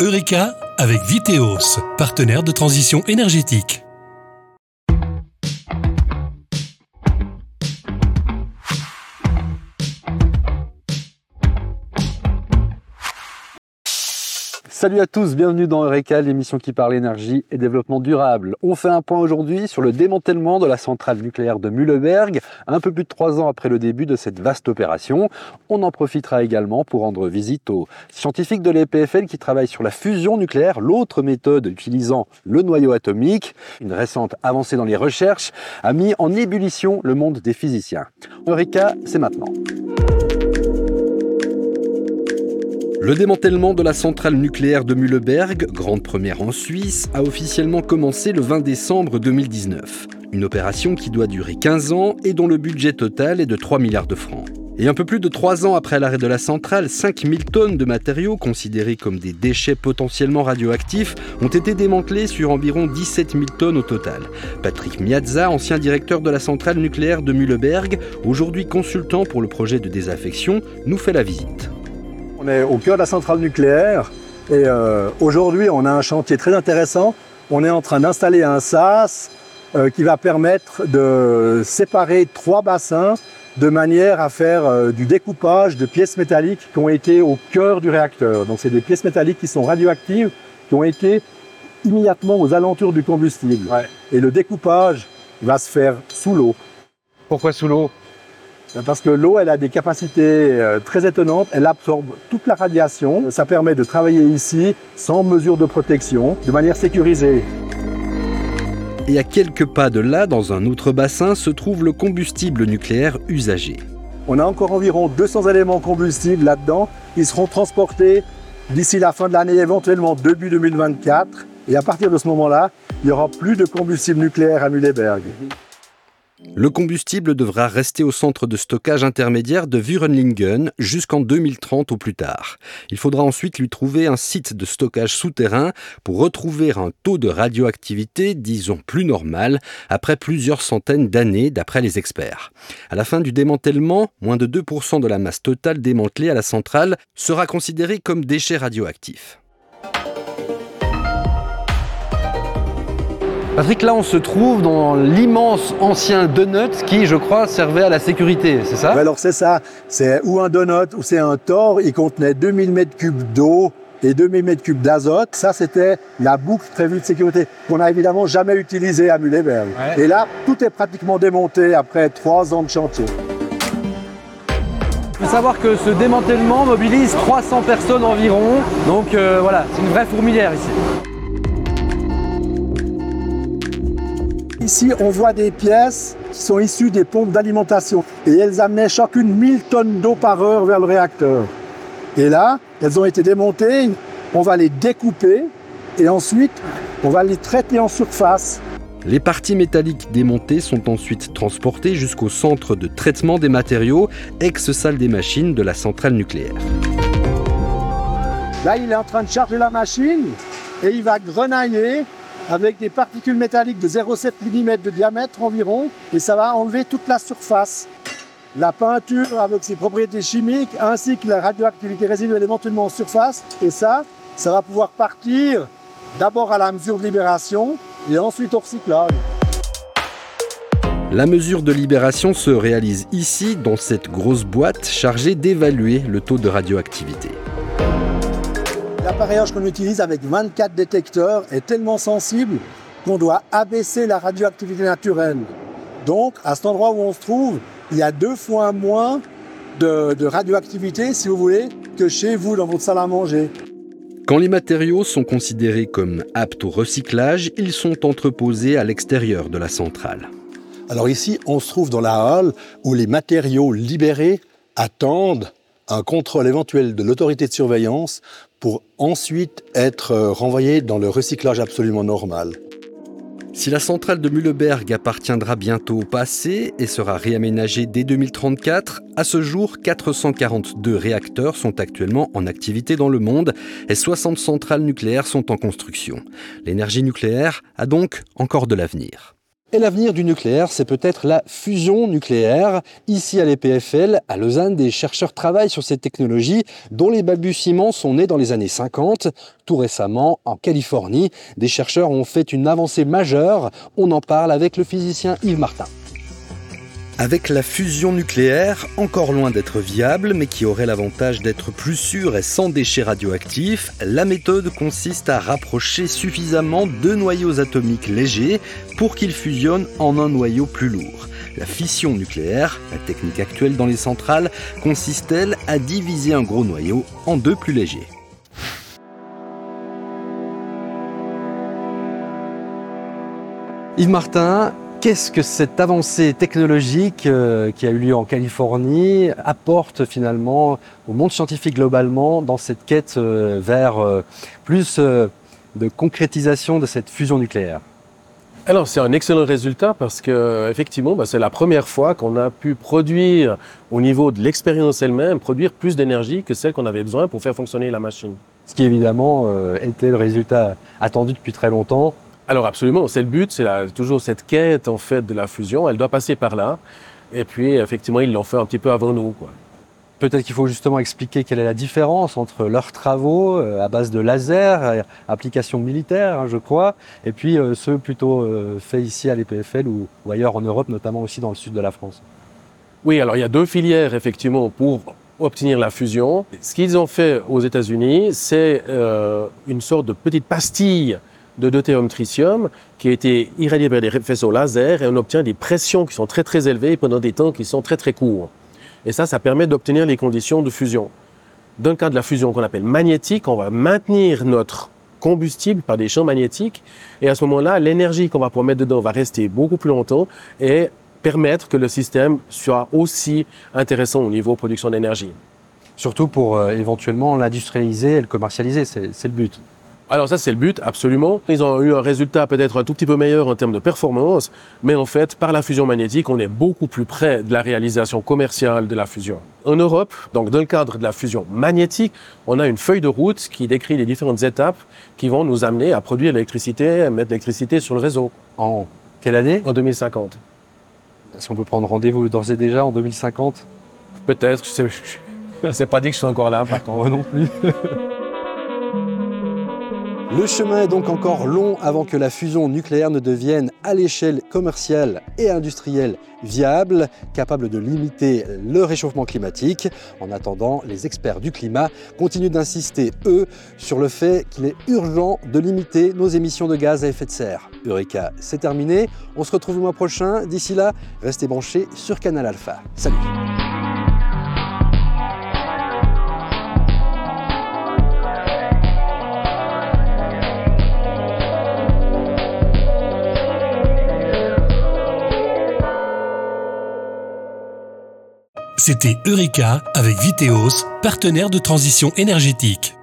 Eureka avec Viteos, partenaire de transition énergétique. Salut à tous, bienvenue dans Eureka, l'émission qui parle énergie et développement durable. On fait un point aujourd'hui sur le démantèlement de la centrale nucléaire de Mühleberg, un peu plus de trois ans après le début de cette vaste opération. On en profitera également pour rendre visite aux scientifiques de l'EPFL qui travaillent sur la fusion nucléaire, l'autre méthode utilisant le noyau atomique. Une récente avancée dans les recherches a mis en ébullition le monde des physiciens. Eureka, c'est maintenant. Le démantèlement de la centrale nucléaire de Mühleberg, grande première en Suisse, a officiellement commencé le 20 décembre 2019. Une opération qui doit durer 15 ans et dont le budget total est de 3 milliards de francs. Et un peu plus de 3 ans après l'arrêt de la centrale, 5000 tonnes de matériaux considérés comme des déchets potentiellement radioactifs ont été démantelés sur environ 17 000 tonnes au total. Patrick Miazza, ancien directeur de la centrale nucléaire de Mühleberg, aujourd'hui consultant pour le projet de désaffection, nous fait la visite. On est au cœur de la centrale nucléaire et euh, aujourd'hui on a un chantier très intéressant. On est en train d'installer un SAS euh, qui va permettre de séparer trois bassins de manière à faire euh, du découpage de pièces métalliques qui ont été au cœur du réacteur. Donc c'est des pièces métalliques qui sont radioactives, qui ont été immédiatement aux alentours du combustible. Et le découpage va se faire sous l'eau. Pourquoi sous l'eau? Parce que l'eau, elle a des capacités euh, très étonnantes. Elle absorbe toute la radiation. Ça permet de travailler ici sans mesure de protection, de manière sécurisée. Et à quelques pas de là, dans un autre bassin, se trouve le combustible nucléaire usagé. On a encore environ 200 éléments combustibles là-dedans. Ils seront transportés d'ici la fin de l'année, éventuellement début 2024. Et à partir de ce moment-là, il n'y aura plus de combustible nucléaire à Mühleberg. Le combustible devra rester au centre de stockage intermédiaire de Wurenlingen jusqu'en 2030 au plus tard. Il faudra ensuite lui trouver un site de stockage souterrain pour retrouver un taux de radioactivité, disons plus normal, après plusieurs centaines d'années d'après les experts. À la fin du démantèlement, moins de 2% de la masse totale démantelée à la centrale sera considérée comme déchet radioactif. Patrick, là on se trouve dans l'immense ancien donut qui, je crois, servait à la sécurité, c'est ça? Alors c'est ça, c'est ou un donut ou c'est un tor, il contenait 2000 m3 d'eau et 2000 m3 d'azote. Ça, c'était la boucle prévue de sécurité qu'on n'a évidemment jamais utilisée à Mühleberg. Et là, tout est pratiquement démonté après trois ans de chantier. Il faut savoir que ce démantèlement mobilise 300 personnes environ. Donc euh, voilà, c'est une vraie fourmilière ici. Ici, on voit des pièces qui sont issues des pompes d'alimentation et elles amenaient chacune 1000 tonnes d'eau par heure vers le réacteur. Et là, elles ont été démontées, on va les découper et ensuite, on va les traiter en surface. Les parties métalliques démontées sont ensuite transportées jusqu'au centre de traitement des matériaux, ex-salle des machines de la centrale nucléaire. Là, il est en train de charger la machine et il va grenailler avec des particules métalliques de 0,7 mm de diamètre environ, et ça va enlever toute la surface. La peinture avec ses propriétés chimiques, ainsi que la radioactivité résiduelle éventuellement en surface, et ça, ça va pouvoir partir d'abord à la mesure de libération, et ensuite au recyclage. La mesure de libération se réalise ici, dans cette grosse boîte chargée d'évaluer le taux de radioactivité. L'appareillage qu'on utilise avec 24 détecteurs est tellement sensible qu'on doit abaisser la radioactivité naturelle. Donc, à cet endroit où on se trouve, il y a deux fois moins de, de radioactivité, si vous voulez, que chez vous dans votre salle à manger. Quand les matériaux sont considérés comme aptes au recyclage, ils sont entreposés à l'extérieur de la centrale. Alors ici, on se trouve dans la halle où les matériaux libérés attendent un contrôle éventuel de l'autorité de surveillance pour ensuite être euh, renvoyé dans le recyclage absolument normal. Si la centrale de Mühleberg appartiendra bientôt au passé et sera réaménagée dès 2034, à ce jour, 442 réacteurs sont actuellement en activité dans le monde et 60 centrales nucléaires sont en construction. L'énergie nucléaire a donc encore de l'avenir. Et l'avenir du nucléaire, c'est peut-être la fusion nucléaire. Ici à l'EPFL, à Lausanne, des chercheurs travaillent sur cette technologie dont les balbutiements sont nés dans les années 50. Tout récemment, en Californie, des chercheurs ont fait une avancée majeure. On en parle avec le physicien Yves Martin. Avec la fusion nucléaire, encore loin d'être viable, mais qui aurait l'avantage d'être plus sûre et sans déchets radioactifs, la méthode consiste à rapprocher suffisamment deux noyaux atomiques légers pour qu'ils fusionnent en un noyau plus lourd. La fission nucléaire, la technique actuelle dans les centrales, consiste-t-elle à diviser un gros noyau en deux plus légers Yves Martin, Qu'est-ce que cette avancée technologique euh, qui a eu lieu en Californie apporte finalement au monde scientifique globalement dans cette quête euh, vers euh, plus de concrétisation de cette fusion nucléaire? Alors c'est un excellent résultat parce que effectivement bah, c'est la première fois qu'on a pu produire au niveau de l'expérience elle-même produire plus d'énergie que celle qu'on avait besoin pour faire fonctionner la machine. Ce qui évidemment était le résultat attendu depuis très longtemps alors absolument, c'est le but, c'est toujours cette quête en fait de la fusion, elle doit passer par là. Et puis effectivement, ils l'ont fait un petit peu avant nous. Peut-être qu'il faut justement expliquer quelle est la différence entre leurs travaux euh, à base de laser, euh, application militaire, hein, je crois, et puis euh, ceux plutôt faits ici à l'EPFL ou, ailleurs en Europe, notamment aussi dans le sud de la France. Oui, alors il y a deux filières effectivement pour obtenir la fusion. Ce qu'ils ont fait aux États-Unis, c'est une sorte de petite pastille de deutérium tritium qui a été irradié par des faisceaux laser et on obtient des pressions qui sont très très élevées pendant des temps qui sont très très courts. Et ça, ça permet d'obtenir les conditions de fusion. Dans le cas de la fusion qu'on appelle magnétique, on va maintenir notre combustible par des champs magnétiques et à ce moment-là, l'énergie qu'on va pouvoir mettre dedans va rester beaucoup plus longtemps et permettre que le système soit aussi intéressant au niveau production d'énergie. Surtout pour euh, éventuellement l'industrialiser et le commercialiser, c'est le but. Alors ça, c'est le but, absolument. Ils ont eu un résultat peut-être un tout petit peu meilleur en termes de performance, mais en fait, par la fusion magnétique, on est beaucoup plus près de la réalisation commerciale de la fusion. En Europe, donc dans le cadre de la fusion magnétique, on a une feuille de route qui décrit les différentes étapes qui vont nous amener à produire l'électricité, mettre l'électricité sur le réseau. En quelle année? En 2050. Est-ce qu'on peut prendre rendez-vous d'ores et déjà en 2050 Peut-être, je ne sais pas dit que je suis encore là, par contre. non plus. Le chemin est donc encore long avant que la fusion nucléaire ne devienne à l'échelle commerciale et industrielle viable, capable de limiter le réchauffement climatique. En attendant, les experts du climat continuent d'insister, eux, sur le fait qu'il est urgent de limiter nos émissions de gaz à effet de serre. Eureka, c'est terminé. On se retrouve le mois prochain. D'ici là, restez branchés sur Canal Alpha. Salut C'était Eureka avec Viteos, partenaire de transition énergétique.